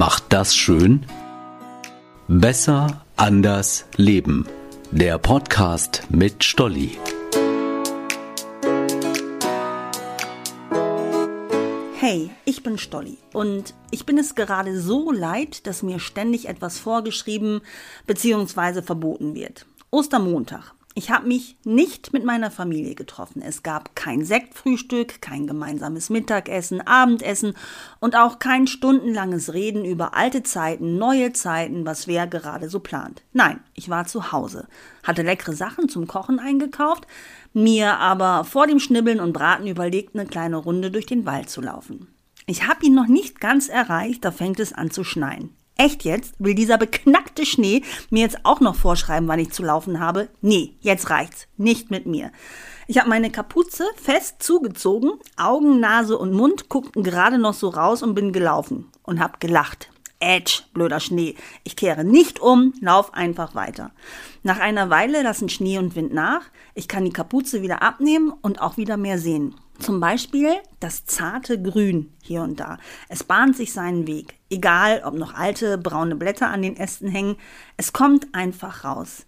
macht das schön? Besser, anders, leben. Der Podcast mit Stolli. Hey, ich bin Stolli und ich bin es gerade so leid, dass mir ständig etwas vorgeschrieben bzw. verboten wird. Ostermontag. Ich habe mich nicht mit meiner Familie getroffen. Es gab kein Sektfrühstück, kein gemeinsames Mittagessen, Abendessen und auch kein stundenlanges Reden über alte Zeiten, neue Zeiten, was wer gerade so plant. Nein, ich war zu Hause, hatte leckere Sachen zum Kochen eingekauft, mir aber vor dem Schnibbeln und Braten überlegt, eine kleine Runde durch den Wald zu laufen. Ich habe ihn noch nicht ganz erreicht, da fängt es an zu schneien. Echt jetzt? Will dieser beknackte Schnee mir jetzt auch noch vorschreiben, wann ich zu laufen habe? Nee, jetzt reicht's. Nicht mit mir. Ich habe meine Kapuze fest zugezogen, Augen, Nase und Mund guckten gerade noch so raus und bin gelaufen und hab gelacht. Edge, blöder Schnee. Ich kehre nicht um, lauf einfach weiter. Nach einer Weile lassen Schnee und Wind nach. Ich kann die Kapuze wieder abnehmen und auch wieder mehr sehen. Zum Beispiel das zarte Grün hier und da. Es bahnt sich seinen Weg. Egal, ob noch alte braune Blätter an den Ästen hängen, es kommt einfach raus.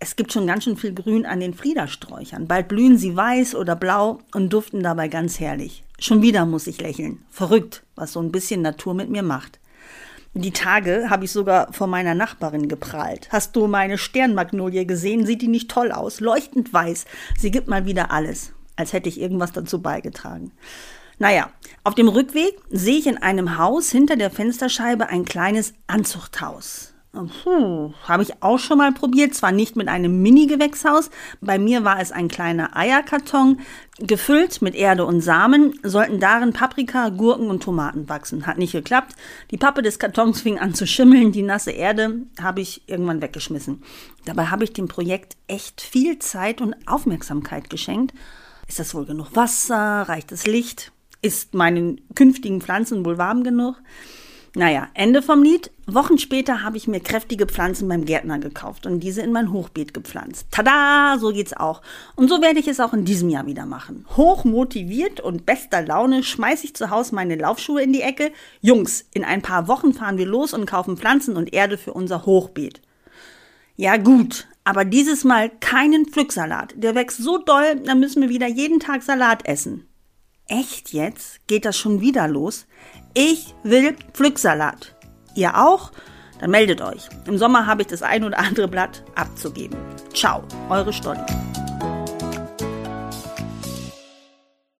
Es gibt schon ganz schön viel Grün an den Fliedersträuchern. Bald blühen sie weiß oder blau und duften dabei ganz herrlich. Schon wieder muss ich lächeln. Verrückt, was so ein bisschen Natur mit mir macht. Die Tage habe ich sogar vor meiner Nachbarin geprahlt. Hast du meine Sternmagnolie gesehen? Sieht die nicht toll aus? Leuchtend weiß. Sie gibt mal wieder alles als hätte ich irgendwas dazu beigetragen. Naja, auf dem Rückweg sehe ich in einem Haus hinter der Fensterscheibe ein kleines Anzuchthaus. Puh, habe ich auch schon mal probiert, zwar nicht mit einem Mini-Gewächshaus, bei mir war es ein kleiner Eierkarton, gefüllt mit Erde und Samen, sollten darin Paprika, Gurken und Tomaten wachsen. Hat nicht geklappt. Die Pappe des Kartons fing an zu schimmeln, die nasse Erde habe ich irgendwann weggeschmissen. Dabei habe ich dem Projekt echt viel Zeit und Aufmerksamkeit geschenkt ist das wohl genug Wasser? Reicht das Licht? Ist meinen künftigen Pflanzen wohl warm genug? Naja, Ende vom Lied. Wochen später habe ich mir kräftige Pflanzen beim Gärtner gekauft und diese in mein Hochbeet gepflanzt. Tada, so geht's auch. Und so werde ich es auch in diesem Jahr wieder machen. Hoch motiviert und bester Laune schmeiße ich zu Hause meine Laufschuhe in die Ecke. Jungs, in ein paar Wochen fahren wir los und kaufen Pflanzen und Erde für unser Hochbeet. Ja gut, aber dieses Mal keinen Pflücksalat. Der wächst so doll, dann müssen wir wieder jeden Tag Salat essen. Echt jetzt? Geht das schon wieder los? Ich will Pflücksalat. Ihr auch? Dann meldet euch. Im Sommer habe ich das ein oder andere Blatt abzugeben. Ciao, eure Stolli.